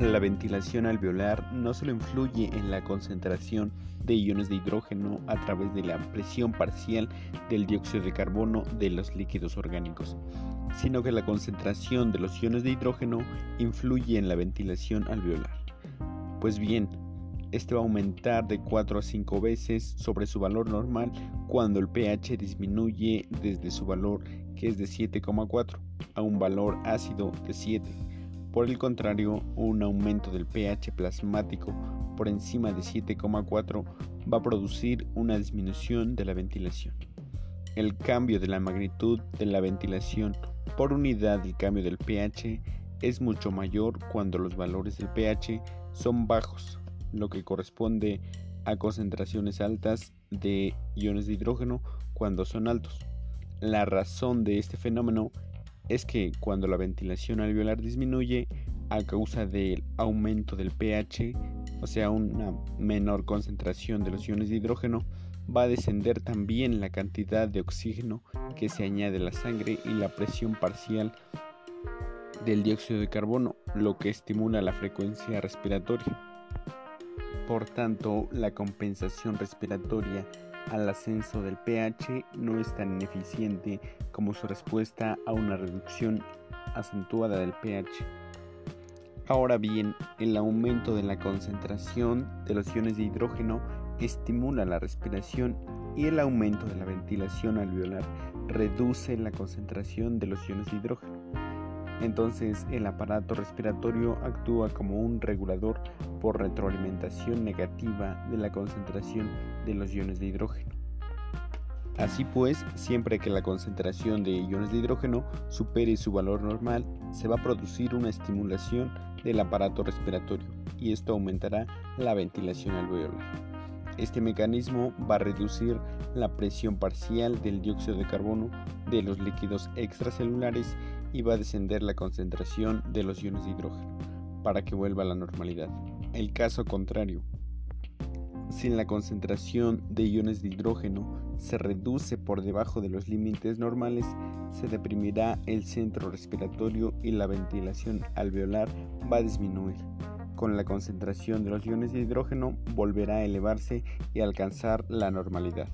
La ventilación alveolar no solo influye en la concentración de iones de hidrógeno a través de la presión parcial del dióxido de carbono de los líquidos orgánicos, sino que la concentración de los iones de hidrógeno influye en la ventilación alveolar. Pues bien, este va a aumentar de 4 a 5 veces sobre su valor normal cuando el pH disminuye desde su valor que es de 7,4 a un valor ácido de 7. Por el contrario, un aumento del pH plasmático por encima de 7,4 va a producir una disminución de la ventilación. El cambio de la magnitud de la ventilación por unidad del cambio del pH es mucho mayor cuando los valores del pH son bajos lo que corresponde a concentraciones altas de iones de hidrógeno cuando son altos. La razón de este fenómeno es que cuando la ventilación alveolar disminuye a causa del aumento del pH, o sea, una menor concentración de los iones de hidrógeno, va a descender también la cantidad de oxígeno que se añade a la sangre y la presión parcial del dióxido de carbono, lo que estimula la frecuencia respiratoria. Por tanto, la compensación respiratoria al ascenso del pH no es tan ineficiente como su respuesta a una reducción acentuada del pH. Ahora bien, el aumento de la concentración de los iones de hidrógeno estimula la respiración y el aumento de la ventilación alveolar reduce la concentración de los iones de hidrógeno. Entonces el aparato respiratorio actúa como un regulador por retroalimentación negativa de la concentración de los iones de hidrógeno. Así pues, siempre que la concentración de iones de hidrógeno supere su valor normal, se va a producir una estimulación del aparato respiratorio y esto aumentará la ventilación alveolar. Este mecanismo va a reducir la presión parcial del dióxido de carbono de los líquidos extracelulares y va a descender la concentración de los iones de hidrógeno para que vuelva a la normalidad. El caso contrario, si la concentración de iones de hidrógeno se reduce por debajo de los límites normales, se deprimirá el centro respiratorio y la ventilación alveolar va a disminuir. Con la concentración de los iones de hidrógeno volverá a elevarse y alcanzar la normalidad.